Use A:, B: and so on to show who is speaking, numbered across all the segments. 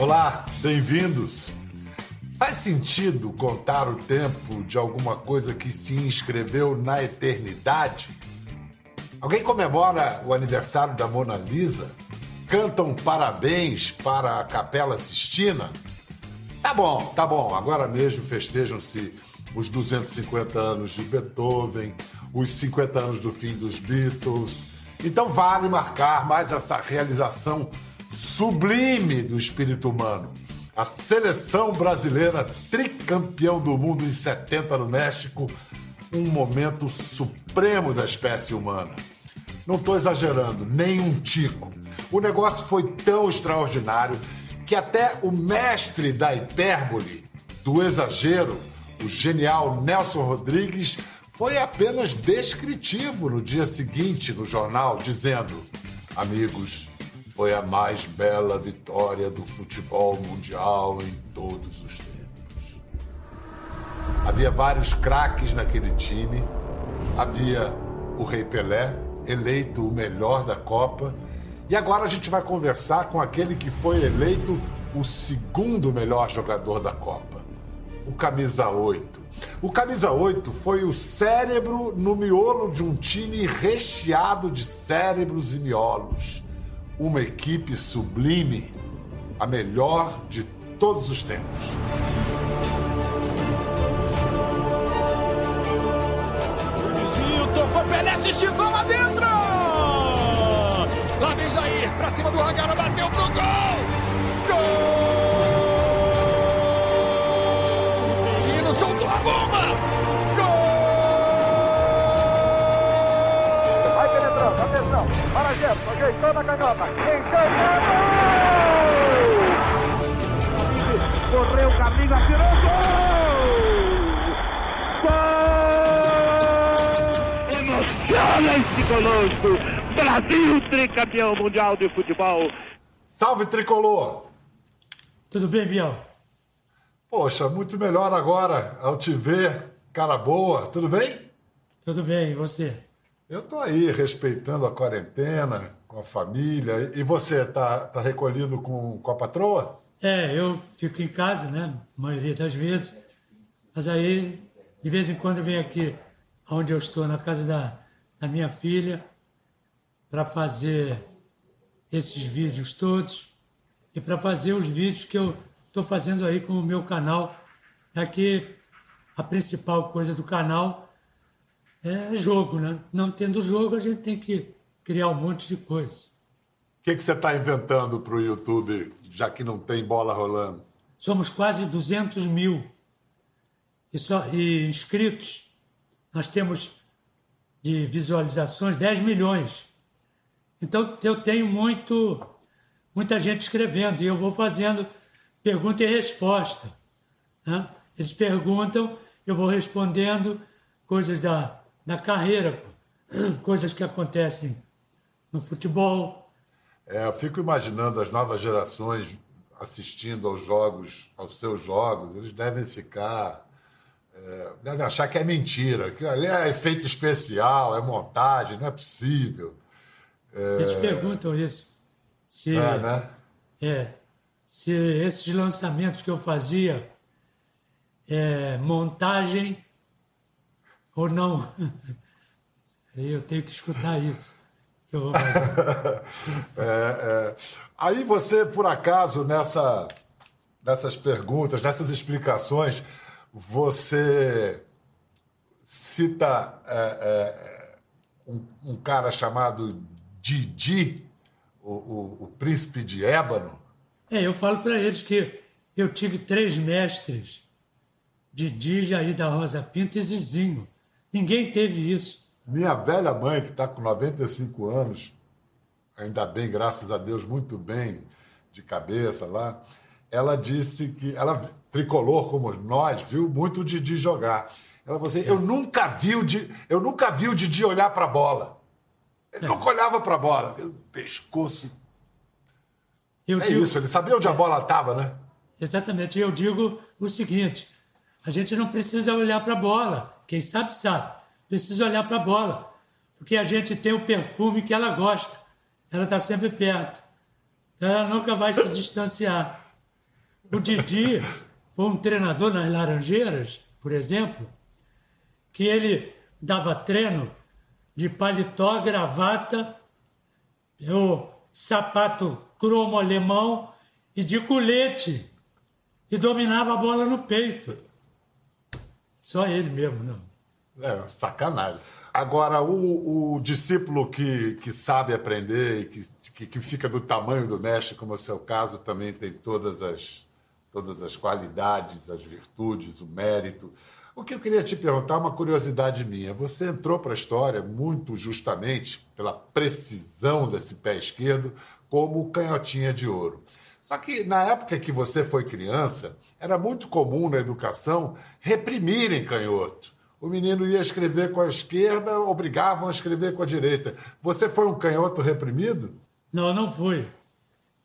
A: Olá, bem-vindos. Faz sentido contar o tempo de alguma coisa que se inscreveu na eternidade? Alguém comemora o aniversário da Mona Lisa? Cantam parabéns para a Capela Sistina? Tá bom, tá bom. Agora mesmo festejam-se os 250 anos de Beethoven, os 50 anos do fim dos Beatles. Então vale marcar mais essa realização sublime do espírito humano. A seleção brasileira tricampeão do mundo em 70 no México, um momento supremo da espécie humana. Não estou exagerando, nem um tico. O negócio foi tão extraordinário que até o mestre da hipérbole, do exagero, o genial Nelson Rodrigues, foi apenas descritivo no dia seguinte no jornal, dizendo: Amigos, foi a mais bela vitória do futebol mundial em todos os tempos. Havia vários craques naquele time, havia o Rei Pelé, eleito o melhor da Copa, e agora a gente vai conversar com aquele que foi eleito o segundo melhor jogador da Copa, o Camisa 8. O Camisa 8 foi o cérebro no miolo de um time recheado de cérebros e miolos. Uma equipe sublime, a melhor de todos os tempos.
B: O tocou Pelé, assistiu, lá dentro! Lá vem Jair, pra cima do Ragara, bateu pro gol! Gol! Ferino soltou a bomba!
C: Atenção, para Gerson, ajeitou na canhota, encanado! Correu o caminho, atirou, gol! Gol! Emociona-se conosco! Brasil, tricampeão mundial de futebol.
A: Salve tricolor!
D: Tudo bem, Biel?
A: Poxa, muito melhor agora ao te ver, cara boa. Tudo bem?
D: Tudo bem, e você?
A: Eu tô aí respeitando a quarentena, com a família. E você, tá, tá recolhido com, com a patroa?
D: É, eu fico em casa, né? A maioria das vezes. Mas aí, de vez em quando, eu venho aqui, onde eu estou, na casa da, da minha filha, para fazer esses vídeos todos e para fazer os vídeos que eu estou fazendo aí com o meu canal. Aqui a principal coisa do canal é jogo, né? Não tendo jogo, a gente tem que criar um monte de coisa.
A: O que, que você está inventando para o YouTube, já que não tem bola rolando?
D: Somos quase 200 mil e, só, e inscritos. Nós temos de visualizações 10 milhões. Então eu tenho muito, muita gente escrevendo e eu vou fazendo pergunta e resposta. Né? Eles perguntam, eu vou respondendo coisas da, da carreira, coisas que acontecem no futebol.
A: É, eu fico imaginando as novas gerações assistindo aos jogos, aos seus jogos, eles devem ficar. É, devem achar que é mentira, que ali é efeito especial, é montagem, não é possível.
D: Eles perguntam isso. Se,
A: É, né?
D: é, se esses lançamentos que eu fazia é montagem ou não. Eu tenho que escutar isso que eu vou fazer.
A: É, é. Aí você, por acaso, nessa, nessas perguntas, nessas explicações, você cita é, é, um, um cara chamado Didi, o, o, o príncipe de Ébano.
D: É, eu falo para eles que eu tive três mestres, Didi, Jair da Rosa Pinto e Zizinho. Ninguém teve isso.
A: Minha velha mãe, que está com 95 anos, ainda bem, graças a Deus, muito bem de cabeça lá, ela disse que ela tricolor como nós viu muito o Didi jogar. Ela falou assim, eu nunca vi o Didi, eu nunca vi o Didi olhar para a bola. Ele nunca olhava para a bola, o pescoço.
D: Eu
A: É
D: digo-
A: isso, ele sabia onde a bola estava, né?
D: Exatamente. Eu digo o seguinte: a gente não precisa olhar para a bola. Quem sabe, sabe. Precisa olhar para a bola. Porque a gente tem o perfume que ela gosta. Ela está sempre perto. Ela nunca vai se distanciar. O Didi foi um treinador nas Laranjeiras, por exemplo, que ele dava treino de paletó, gravata, o sapato cromo alemão e de colete. E dominava a bola no peito. Só ele mesmo, não.
A: É, sacanagem. Agora, o, o discípulo que, que sabe aprender e que, que, que, fica do tamanho do mestre, como é o seu caso, também tem todas as, todas as qualidades, as virtudes, o mérito. O que eu queria te perguntar, uma curiosidade minha. Você entrou para a história muito justamente pela precisão desse pé esquerdo como canhotinha de ouro. Só que na época que você foi criança, era muito comum na educação reprimirem canhoto. O menino ia escrever com a esquerda, obrigavam a escrever com a direita. Você foi um canhoto reprimido?
D: Não, não fui.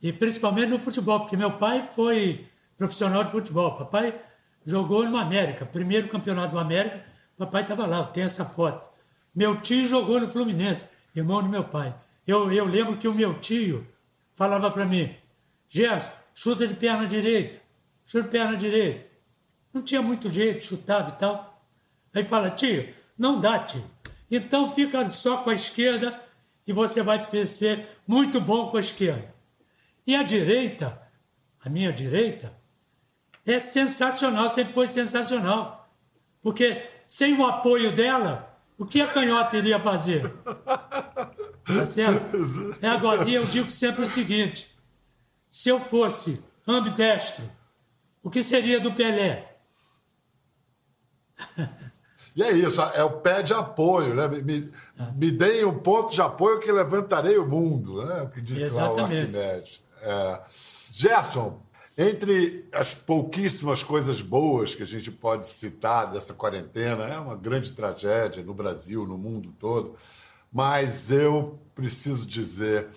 D: E principalmente no futebol, porque meu pai foi profissional de futebol. Papai jogou no América, primeiro campeonato do América. Papai estava lá, tem essa foto. Meu tio jogou no Fluminense, irmão do meu pai. Eu, eu lembro que o meu tio falava para mim: Gerson, chuta de perna direita, de perna direita. Não tinha muito jeito, chutava e tal. Aí fala: tio, não dá, tio. Então fica só com a esquerda e você vai ser muito bom com a esquerda. E a direita, a minha direita, é sensacional, sempre foi sensacional. Porque sem o apoio dela, o que a canhota iria fazer? Tá certo? É agora, e eu digo sempre o seguinte: se eu fosse ambidestro, o que seria do Pelé?
A: E é isso, é o pé de apoio, né? Me, me, me deem um ponto de apoio que levantarei o mundo, né? O que disse Exatamente. lá o Arquimedes. É. Gerson, entre as pouquíssimas coisas boas que a gente pode citar dessa quarentena, é uma grande tragédia no Brasil, no mundo todo, mas eu preciso dizer,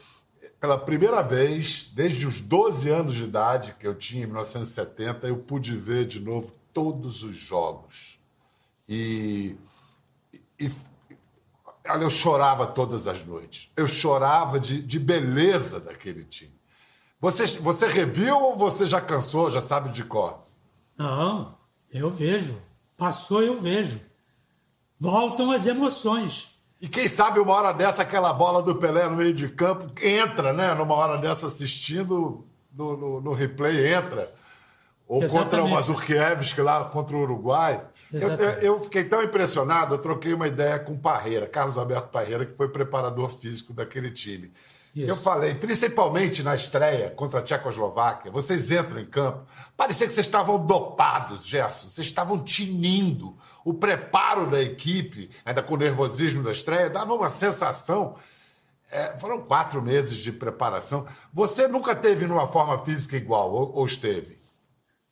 A: pela primeira vez, desde os 12 anos de idade que eu tinha em 1970, eu pude ver de novo todos os jogos. E, e eu chorava todas as noites. Eu chorava de, de beleza daquele time. Você, você reviu ou você já cansou, já sabe de cor?
D: Não, eu vejo. Passou, eu vejo. Voltam as emoções.
A: E quem sabe uma hora dessa, aquela bola do Pelé no meio de campo entra, né? Numa hora dessa assistindo no, no, no replay, entra. Ou Exatamente. contra o Mazurkiewicz, lá contra o Uruguai. Eu, eu, fiquei tão impressionado, eu troquei uma ideia com o Parreira, Carlos Alberto Parreira, que foi preparador físico daquele time. Isso. Eu falei, principalmente na estreia contra a Tchecoslováquia, vocês entram em campo, parecia que vocês estavam dopados, Gerson, vocês estavam tinindo. O preparo da equipe, ainda com o nervosismo da estreia, dava uma sensação. É, foram quatro meses de preparação. Você nunca teve numa forma física igual, ou, ou esteve?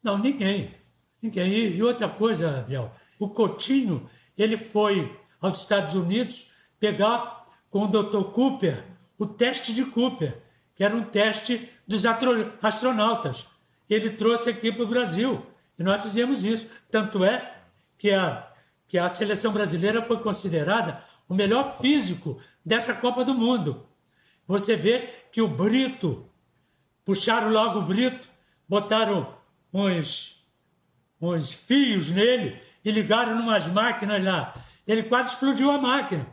D: Não, ninguém. Ninguém. E, e outra coisa, Biel, o Coutinho, ele foi aos Estados Unidos pegar com o Dr. Cooper o teste de Cooper, que era um teste dos astronautas. Ele trouxe aqui para o Brasil e nós fizemos isso. Tanto é que a, que a seleção brasileira foi considerada o melhor físico dessa Copa do Mundo. Você vê que o Brito, puxaram logo o Brito, botaram uns, uns fios nele e ligaram numas máquinas lá. Ele quase explodiu a máquina.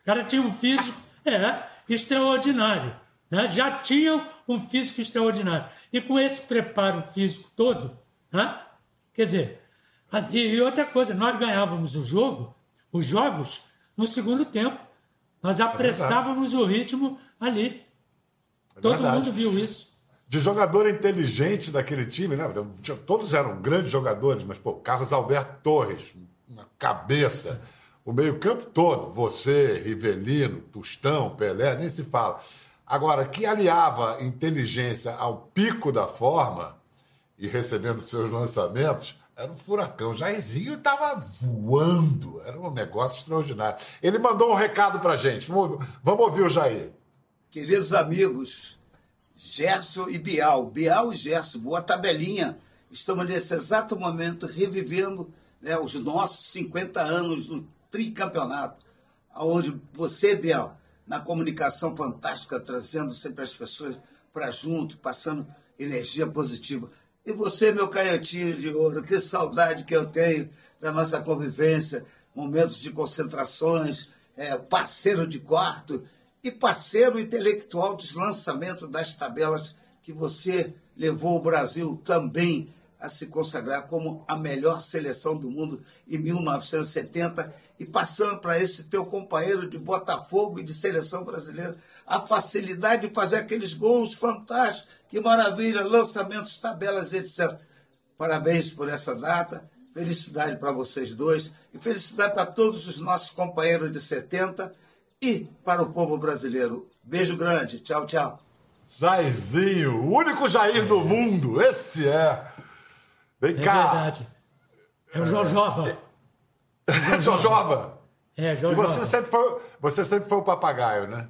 D: O cara tinha um físico. É, extraordinário. Né? Já tinham um físico extraordinário. E com esse preparo físico todo, né? quer dizer, e outra coisa, nós ganhávamos o jogo, os jogos, no segundo tempo. Nós é apressávamos é o ritmo ali. É Todo mundo viu isso.
A: De jogador inteligente daquele time, né? Todos eram grandes jogadores, mas, pô, Carlos Alberto Torres, uma cabeça o meio-campo todo, você, Rivelino, Tustão, Pelé, nem se fala. Agora, que aliava inteligência ao pico da forma e recebendo seus lançamentos, era um furacão. Jairzinho estava voando, era um negócio extraordinário. Ele mandou um recado para gente. Vamos, vamos ouvir o Jair.
E: Queridos amigos, Gerson e Bial, Bial e Gerson, boa tabelinha. Estamos nesse exato momento revivendo né, os nossos 50 anos do tricampeonato, onde você, Biel, na comunicação fantástica, trazendo sempre as pessoas para junto, passando energia positiva. E você, meu canhotinho de ouro, que saudade que eu tenho da nossa convivência, momentos de concentrações, é, parceiro de quarto e parceiro intelectual dos lançamentos das tabelas que você levou o Brasil também a se consagrar como a melhor seleção do mundo em 1970 e passando para esse teu companheiro de Botafogo e de seleção brasileira a facilidade de fazer aqueles gols fantásticos, que maravilha, lançamentos, tabelas, etc. Parabéns por essa data, felicidade para vocês dois e felicidade para todos os nossos companheiros de 70 e para o povo brasileiro. Beijo grande, tchau, tchau.
A: Jairzinho, o único Jair do mundo, esse é. Vem
D: É
A: cá.
D: verdade. É o Jojoba.
A: Jojoba.
D: É,
A: E
D: Jojoba.
A: você sempre, foi, você sempre foi o papagaio, né?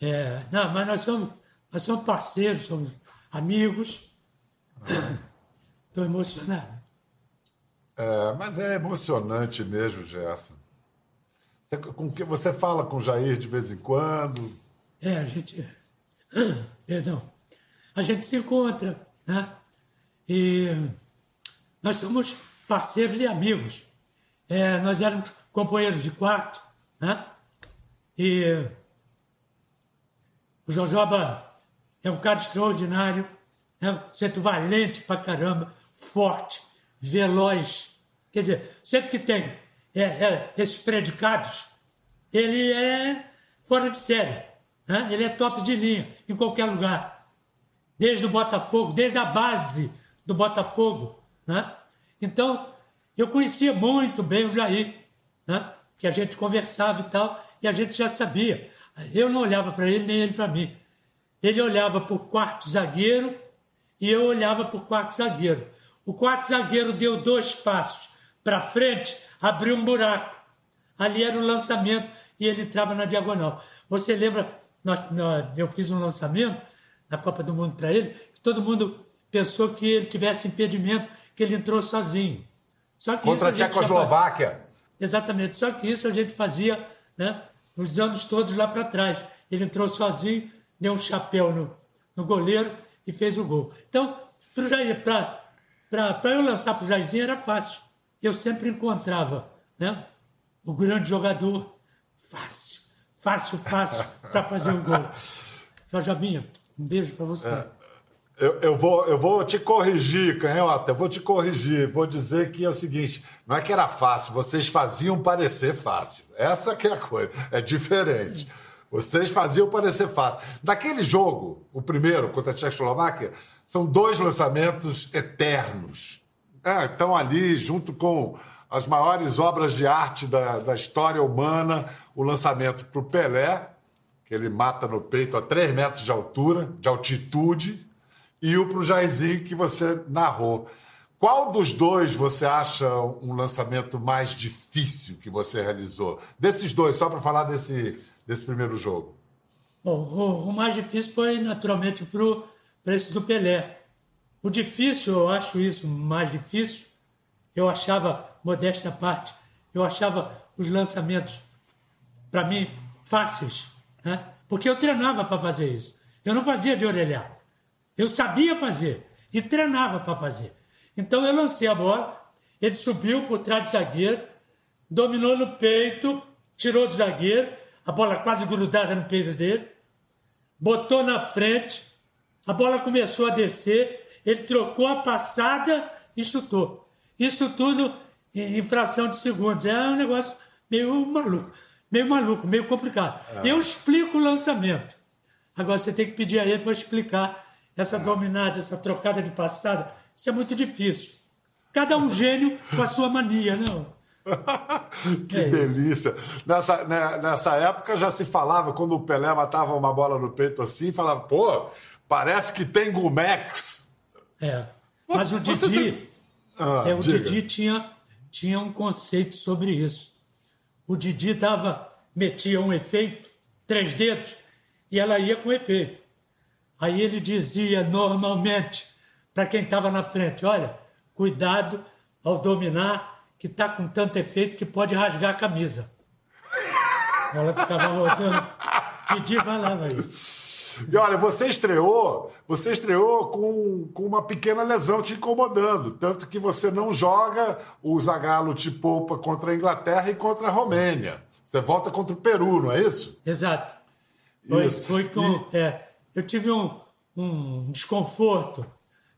D: É, não, mas nós somos, nós somos parceiros, somos amigos. Estou emocionado.
A: É, mas é emocionante mesmo, Gerson. Você, com que, você fala com o Jair de vez em quando.
D: É, a gente. Perdão. A gente se encontra, né? E nós somos parceiros e amigos. É, nós éramos companheiros de quarto, né? E o Jojoba é um cara extraordinário, né? Sempre valente pra caramba, forte, veloz. Quer dizer, sempre que tem é, é, esses predicados, ele é fora de série. Né? Ele é top de linha em qualquer lugar. Desde o Botafogo, desde a base do Botafogo. Né? Então, eu conhecia muito bem o Jair, né? que a gente conversava e tal, e a gente já sabia. Eu não olhava para ele, nem ele para mim. Ele olhava para o quarto zagueiro e eu olhava para o quarto zagueiro. O quarto zagueiro deu dois passos para frente, abriu um buraco. Ali era o lançamento e ele entrava na diagonal. Você lembra, nós, nós- eu fiz um lançamento na Copa do Mundo para ele, todo mundo pensou que ele tivesse impedimento, que ele entrou sozinho. Só que
A: Contra a Tchecoslováquia.
D: Exatamente. Só que isso a gente fazia né, os anos todos lá para trás. Ele entrou sozinho, deu um chapéu no, no goleiro e fez o gol. Então, para eu lançar para o Jairzinho era fácil. Eu sempre encontrava né, o grande jogador fácil, fácil, fácil para fazer o gol. Jojobinha, um beijo para você.
A: Eu, eu, vou, eu vou te corrigir, Canhota, eu vou te corrigir. Vou dizer que é o seguinte: não é que era fácil, vocês faziam parecer fácil. Essa que é a coisa, é diferente. Vocês faziam parecer fácil. Naquele jogo, o primeiro contra a Tchecoslováquia, são dois lançamentos eternos. É, estão ali junto com as maiores obras de arte da, da história humana, o lançamento para o Pelé, que ele mata no peito a 3 metros de altura, de altitude, e o para o Jairzinho que você narrou. Qual dos dois você acha um lançamento mais difícil que você realizou? Desses dois, só para falar desse, desse primeiro jogo.
D: Bom, o, o mais difícil foi naturalmente para esse do Pelé. O difícil, eu acho isso mais difícil, eu achava, modesta parte, eu achava os lançamentos, para mim, fáceis, né? porque eu treinava para fazer isso. Eu não fazia de orelhada. Eu sabia fazer e treinava para fazer. Então eu lancei a bola, ele subiu por trás do zagueiro, dominou no peito, tirou do zagueiro, a bola quase grudada no peito dele, botou na frente, a bola começou a descer, ele trocou a passada e chutou. Isso tudo em fração de segundos. É um negócio meio maluco, meio maluco, meio complicado. Eu explico o lançamento. Agora você tem que pedir a ele para explicar essa dominada, essa trocada de passada. Isso é muito difícil. Cada um gênio com a sua mania, não?
A: que
D: É
A: delícia. Nessa, né, nessa época já se falava, quando o Pelé matava uma bola no peito assim, falava, pô, parece que tem Gumex.
D: É. Mas o Didi,
A: você- Ah,
D: é, o
A: diga.
D: Didi tinha, tinha um conceito sobre isso. O Didi dava, metia um efeito, três dedos, e ela ia com efeito. Aí ele dizia normalmente para quem estava na frente: olha, cuidado ao dominar, que está com tanto efeito que pode rasgar a camisa. Ela ficava rodando. Didi falava isso.
A: E olha, você estreou, você estreou com, com uma pequena lesão te incomodando, tanto que você não joga, o Zagallo te poupa contra a Inglaterra e contra a Romênia. Você volta contra o Peru, não é isso?
D: Exato. Foi,
A: Isso.
D: foi com, é, eu tive um, um desconforto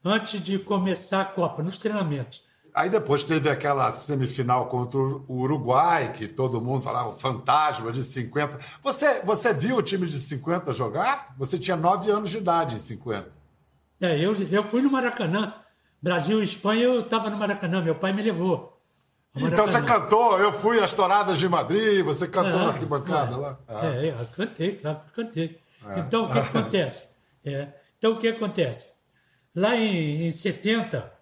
D: antes de começar a Copa, nos treinamentos.
A: Aí depois teve aquela semifinal contra o Uruguai, que todo mundo falava fantasma de 50. Você, você viu o time de 50 jogar? Você tinha 9 anos de idade em 50.
D: É, eu, eu fui no Maracanã. Brasil e Espanha, eu estava no Maracanã, meu pai me levou.
A: Então você cantou, eu fui às Touradas de Madrid, você cantou
D: É,
A: na arquibancada
D: é,
A: lá. Ah.
D: É, eu cantei, claro que eu cantei. Então, o que acontece? É, então, o que acontece? Lá em, em 70,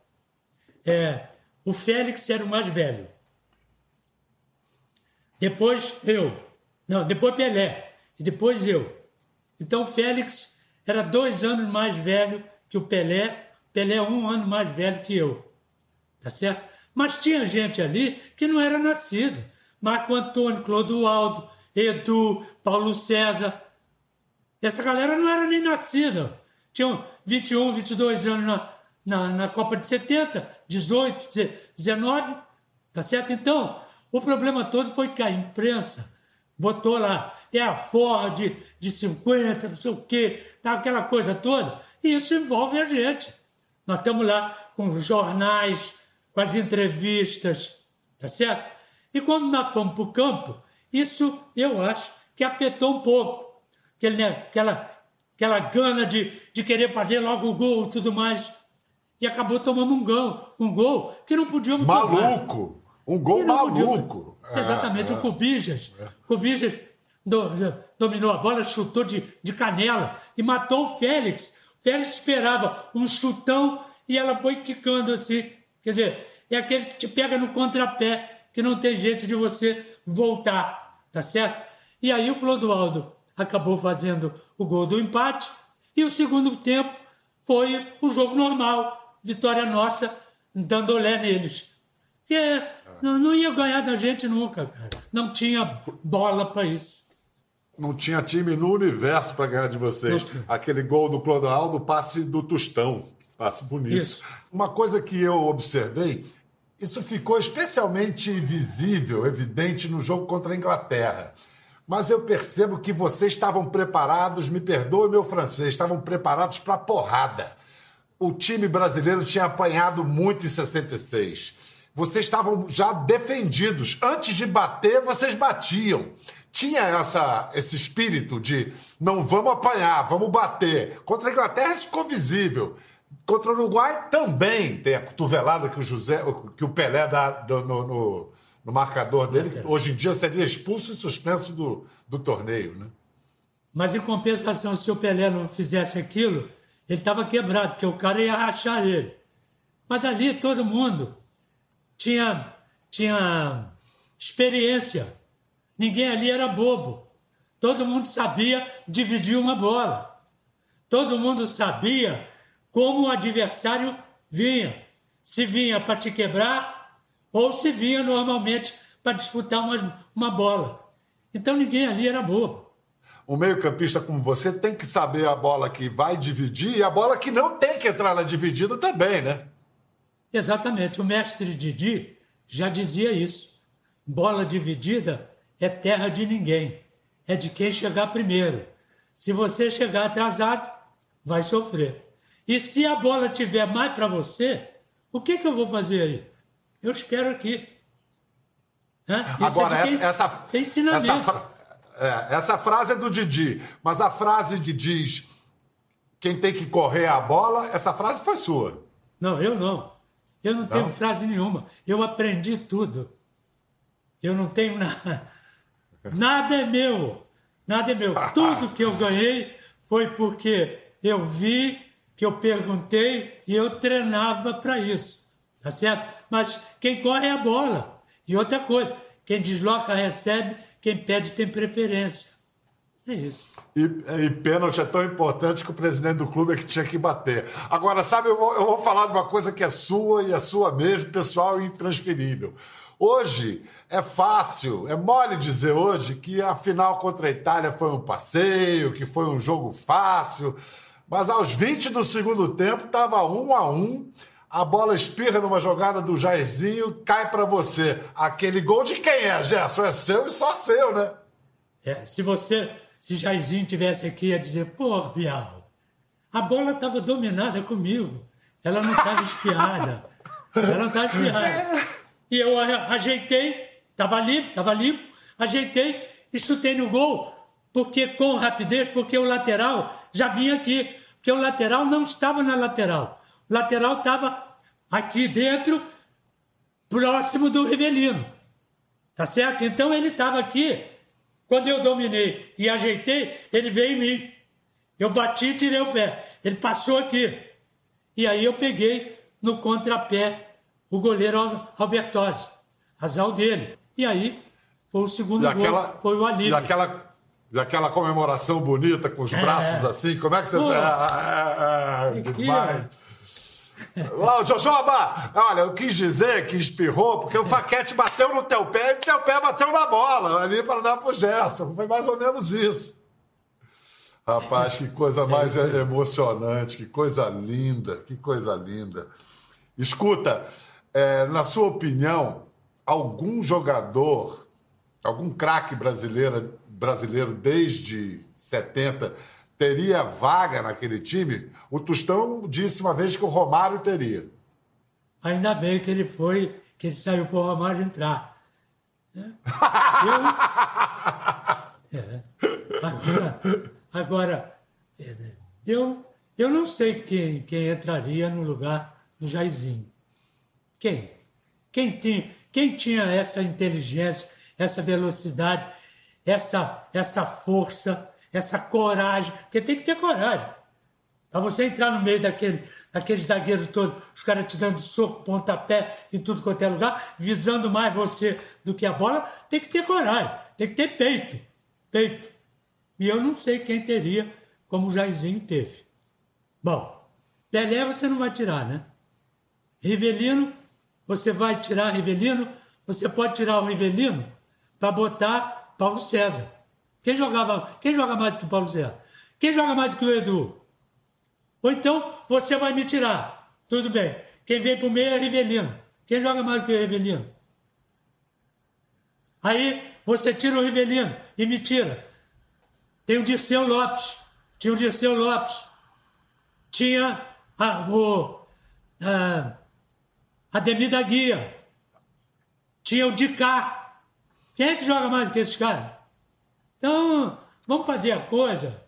D: é, o Félix era o mais velho. Depois eu. Não, depois Pelé. E depois eu. Então, o Félix era dois anos mais velho que o Pelé. Pelé um ano mais velho que eu. Tá certo? Mas tinha gente ali que não era nascido. Marco Antônio, Clodoaldo, Edu, Paulo César. Essa galera não era nem nascida. Tinham 21, 22 anos na, na, na Copa de 70, 18, 19. Tá certo? Então, o problema todo foi que a imprensa botou lá, é a Ford de 50, não sei o quê, tá aquela coisa toda. E isso envolve a gente. Nós estamos lá com os jornais, com as entrevistas, tá certo? E quando nós fomos para o campo, isso eu acho que afetou um pouco. Aquele, né, aquela, aquela gana de, de querer fazer logo o gol e tudo mais. E acabou tomando um gol, um gol que não podíamos tomar.
A: Maluco! Um gol
D: E não podia-
A: maluco!
D: Exatamente,
A: É,
D: o Cubijas. Cubijas do- do- dominou a bola, chutou de, de canela e matou o Félix. O Félix esperava um chutão e ela foi quicando assim. Quer dizer, é aquele que te pega no contrapé, que não tem jeito de você voltar, tá certo? E aí o Clodoaldo acabou fazendo o gol do empate e o segundo tempo foi o jogo normal, vitória nossa, dando olé neles. E é, não, não ia ganhar da gente nunca, cara. Não tinha bola para isso.
A: Não tinha time no universo para ganhar de vocês.
D: Não.
A: Aquele gol do Clodoaldo, passe do Tostão. Passe bonito.
D: Isso.
A: Uma coisa que eu observei, isso ficou especialmente visível, evidente no jogo contra a Inglaterra. Mas eu percebo que vocês estavam preparados, me perdoe meu francês, estavam preparados para porrada. O time brasileiro tinha apanhado muito em 66. Vocês estavam já defendidos. Antes de bater, vocês batiam. Tinha essa, esse espírito de não vamos apanhar, vamos bater. Contra a Inglaterra isso ficou visível. Contra o Uruguai também tem a cotovelada que o José, que o Pelé dá no, no- no marcador dele, que hoje em dia seria expulso e suspenso do, do torneio, né?
D: Mas em compensação, se o Pelé não fizesse aquilo, ele estava quebrado, porque o cara ia rachar ele. Mas ali todo mundo tinha, tinha experiência. Ninguém ali era bobo. Todo mundo sabia dividir uma bola. Todo mundo sabia como o adversário vinha. Se vinha para te quebrar ou se vinha normalmente para disputar uma, uma bola. Então ninguém ali era bobo.
A: Um meio-campista como você tem que saber a bola que vai dividir e a bola que não tem que entrar na dividida também, né?
D: Exatamente. O mestre Didi já dizia isso. Bola dividida é terra de ninguém. É de quem chegar primeiro. Se você chegar atrasado, vai sofrer. E se a bola tiver mais para você, o que, que eu vou fazer aí? Eu espero aqui. Isso
A: Agora,
D: é de quem-
A: essa, essa,
D: é ensinamento.
A: essa, fra- é, essa frase é do Didi, mas a frase que diz quem tem que correr a bola, essa frase foi sua.
D: Não, eu não. Eu não tenho
A: Não?
D: frase nenhuma. Eu aprendi tudo. Eu não tenho nada. Nada é meu. Nada é meu. Tudo que eu ganhei foi porque eu vi, que eu perguntei e eu treinava para isso. Tá certo? Mas quem corre é a bola. E outra coisa, quem desloca recebe, quem pede tem preferência. É isso.
A: E, e pênalti é tão importante que o presidente do clube é que tinha que bater. Agora, sabe, eu vou, eu vou falar de uma coisa que é sua e é sua mesmo, pessoal e intransferível. Hoje é fácil, é mole dizer hoje que a final contra a Itália foi um passeio, que foi um jogo fácil, mas aos 20 do segundo tempo estava um a um. A bola espirra numa jogada do Jairzinho, cai para você. Aquele gol de quem é, Gerson? É seu e só seu, né?
D: É, se você, se Jairzinho tivesse aqui, ia dizer, pô, Bial, a bola estava dominada comigo. Ela não estava espiada. Ela não estava espiada. E eu ajeitei, estava livre, estava limpo, ajeitei e chutei no gol, porque com rapidez, porque o lateral já vinha aqui, porque o lateral não estava na lateral. Lateral estava aqui dentro, próximo do Rivelino. Tá certo? Então ele estava aqui. Quando eu dominei e ajeitei, ele veio em mim. Eu bati e tirei o pé. Ele passou aqui. E aí eu peguei no contrapé o goleiro Albertosi, azar dele. E aí foi o segundo daquela, gol, foi o alívio.
A: Daquela, daquela comemoração bonita, com os é. braços assim, como é que você... Pô, ah, é, demais. Ó, Jojoba, olha, eu quis dizer que espirrou porque o Faquete bateu no teu pé e o teu pé bateu na bola ali para dar pro Gerson. Foi mais ou menos isso. Rapaz, que coisa mais é emocionante, que coisa linda, que coisa linda. Escuta, é, na sua opinião, algum jogador, algum craque brasileiro, brasileiro desde 70 teria vaga naquele time? O Tostão disse uma vez que o Romário teria.
D: Ainda bem que ele foi, que ele saiu para o Romário entrar. É. Eu, é, agora, agora é, eu, eu não sei quem, quem entraria no lugar do Jairzinho. Quem? Quem tinha, quem tinha essa inteligência, essa velocidade, essa, essa força, essa coragem? Porque tem que ter coragem. Para você entrar no meio daquele, daquele zagueiro todo, os caras te dando soco, pontapé em tudo quanto é lugar, visando mais você do que a bola, tem que ter coragem, tem que ter peito. Peito. E eu não sei quem teria como o Jairzinho teve. Bom, Pelé você não vai tirar, né? Rivelino você vai tirar Rivelino, você pode tirar o Rivelino para botar Paulo César. Quem jogava, quem joga mais do que o Paulo César? Quem joga mais do que o Edu? Ou então você vai me tirar. Tudo bem. Quem vem para o meio é Rivelino. Quem joga mais do que o Rivelino? Aí você tira o Rivelino e me tira. Tem o Dirceu Lopes. Tinha o Dirceu Lopes. Tinha a, o. A, Ademir da Guia. Tinha o Dicá. Quem é que joga mais do que esses caras? Então, vamos fazer a coisa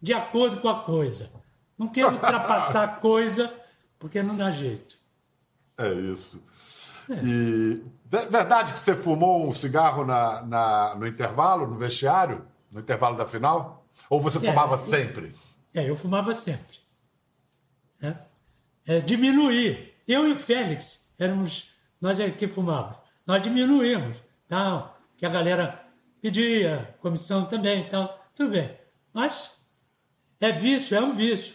D: de acordo com a coisa. Não quero ultrapassar a coisa, porque não dá jeito.
A: É isso. É. E verdade que você fumou um cigarro na, na, no intervalo, no vestiário, no intervalo da final? Ou você é, fumava sempre?
D: É, eu fumava sempre. É, é, diminuir. Eu e o Félix éramos nós é que fumávamos. Nós diminuímos, tal, que a galera pedia, comissão também, tal, tudo bem. Mas é vício, é um vício.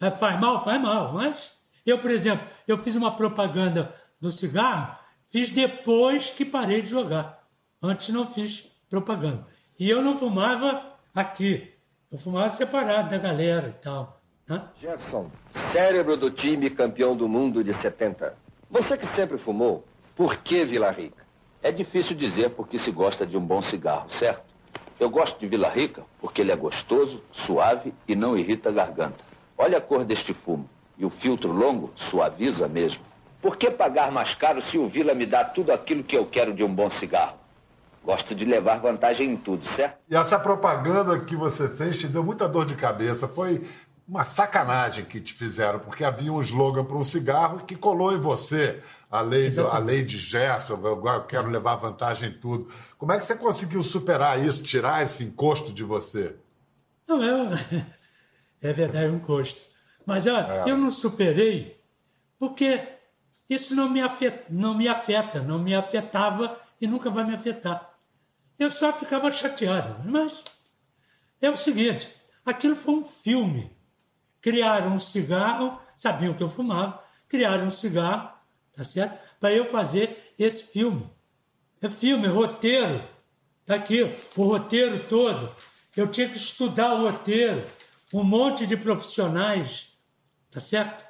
D: É, faz mal, faz mal. Mas eu, por exemplo, eu fiz uma propaganda do cigarro, fiz depois que parei de jogar. Antes não fiz propaganda. E eu não fumava aqui. Eu fumava separado da galera e tal. Né?
F: Jefferson, cérebro do time campeão do mundo de 70. Você que sempre fumou, por que Vila Rica? É difícil dizer porque se gosta de um bom cigarro, certo? Eu gosto de Vila Rica porque ele é gostoso, suave e não irrita a garganta. Olha a cor deste fumo. E o filtro longo suaviza mesmo. Por que pagar mais caro se o Vila me dá tudo aquilo que eu quero de um bom cigarro? Gosto de levar vantagem em tudo, certo?
A: E essa propaganda que você fez te deu muita dor de cabeça. Foi uma sacanagem que te fizeram, porque havia um slogan para um cigarro que colou em você. A lei, do, a lei de Gerson, eu quero levar vantagem em tudo. Como é que você conseguiu superar isso, tirar esse encosto de você?
D: Não, é, é verdade, é um encosto. Mas eu, é. eu não superei porque isso não me, afeta, não me afeta, não me afetava e nunca vai me afetar. Eu só ficava chateado. Mas é o seguinte, aquilo foi um filme criaram um cigarro, sabiam que eu fumava, criaram um cigarro, tá certo? Para eu fazer esse filme. É filme, roteiro. Tá aqui, o roteiro todo. Eu tinha que estudar o roteiro. Um monte de profissionais, tá certo?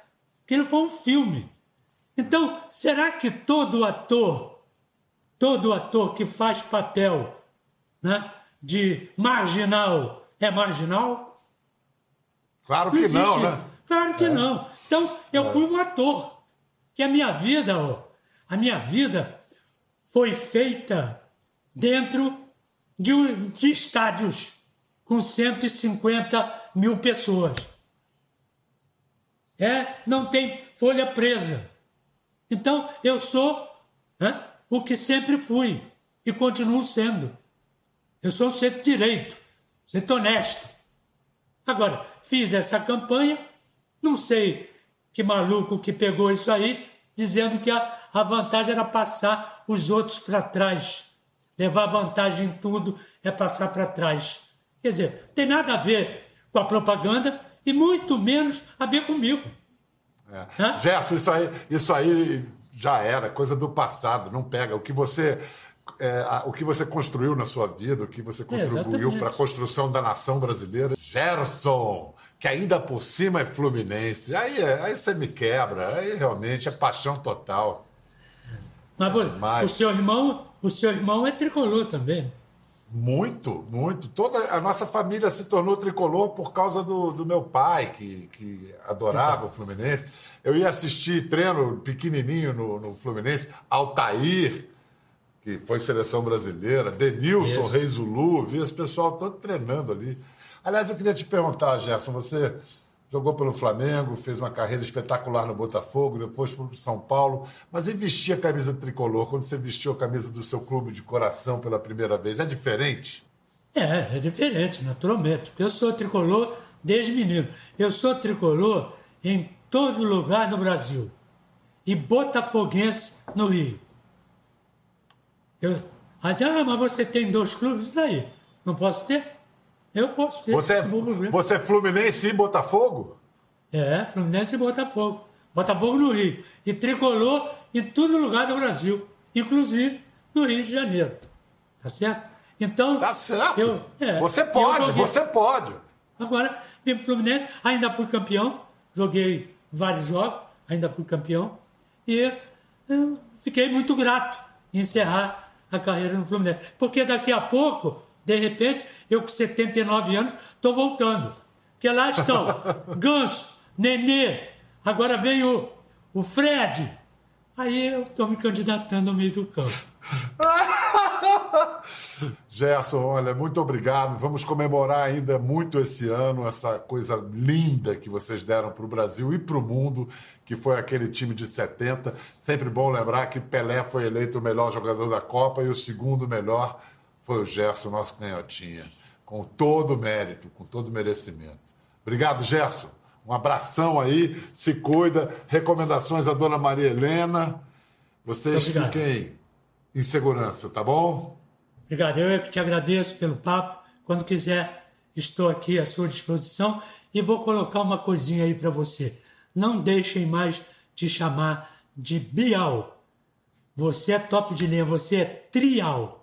D: Aquilo foi um filme. Então, será que todo ator, todo ator que faz papel né, de marginal é marginal?
A: Claro que não,
D: existe.
A: né?
D: Claro que é. não. Então, eu é. fui um ator. Que a minha vida, ó, a minha vida foi feita dentro de, de estádios com 150 mil pessoas. É, não tem folha presa. Então, eu sou né, o que sempre fui e continuo sendo. Eu sou um centro-direito, centro honesto. Agora, fiz essa campanha, não sei que maluco que pegou isso aí, dizendo que a, a vantagem era passar os outros para trás. Levar vantagem em tudo é passar para trás. Quer dizer, tem nada a ver com a propaganda e muito menos a ver comigo.
A: É. Gerson, isso aí, isso aí já era, coisa do passado, não pega. O que você. É, o que você construiu na sua vida, o que você contribuiu é, para a construção da nação brasileira. Gerson, que ainda por cima é fluminense. Aí, aí você me quebra, aí realmente é paixão total.
D: Mas, o seu irmão, o seu irmão é tricolor também.
A: Muito, muito. Toda a nossa família se tornou tricolor por causa do, do meu pai, que, que adorava então. o Fluminense. Eu ia assistir treino pequenininho no, no Fluminense, Altair, que foi seleção brasileira, Denilson, Isso. Reis Zulu, vi esse pessoal todo treinando ali. Aliás, eu queria te perguntar, Gerson, você jogou pelo Flamengo, fez uma carreira espetacular no Botafogo, depois para o São Paulo, mas em vestir a camisa tricolor, quando você vestiu a camisa do seu clube de coração pela primeira vez, é diferente?
D: É, é diferente, naturalmente, eu sou tricolor desde menino. Eu sou tricolor em todo lugar no Brasil e botafoguense no Rio. Eu, ah, mas você tem dois clubes daí, não posso ter? Eu posso ter.
A: Você, é, você é Fluminense e Botafogo?
D: É, Fluminense e Botafogo. Botafogo no Rio. E tricolor em todo lugar do Brasil, inclusive no Rio de Janeiro. Tá certo? Então.
A: Tá certo. Eu, é, você pode, você pode.
D: Agora, vim pro Fluminense, ainda fui campeão, joguei vários jogos, ainda fui campeão. E fiquei muito grato em encerrar a carreira no Fluminense. Porque daqui a pouco de repente, eu com 79 anos estou voltando. Porque lá estão Ganso, Nenê, agora vem o, o Fred. Aí eu estou me candidatando ao meio do campo.
A: Gerson, olha, muito obrigado. Vamos comemorar ainda muito esse ano, essa coisa linda que vocês deram para o Brasil e para o mundo, que foi aquele time de 70. Sempre bom lembrar que Pelé foi eleito o melhor jogador da Copa e o segundo melhor foi o Gerson, nosso canhotinha, com todo o mérito, com todo o merecimento. Obrigado, Gerson. Um abração aí, se cuida. Recomendações à dona Maria Helena. Vocês fiquem em segurança, tá bom?
D: Obrigado. Eu é que te agradeço pelo papo. Quando quiser, estou aqui à sua disposição e vou colocar uma coisinha aí para você. Não deixem mais te chamar de Bial. Você é top de linha, você é trial.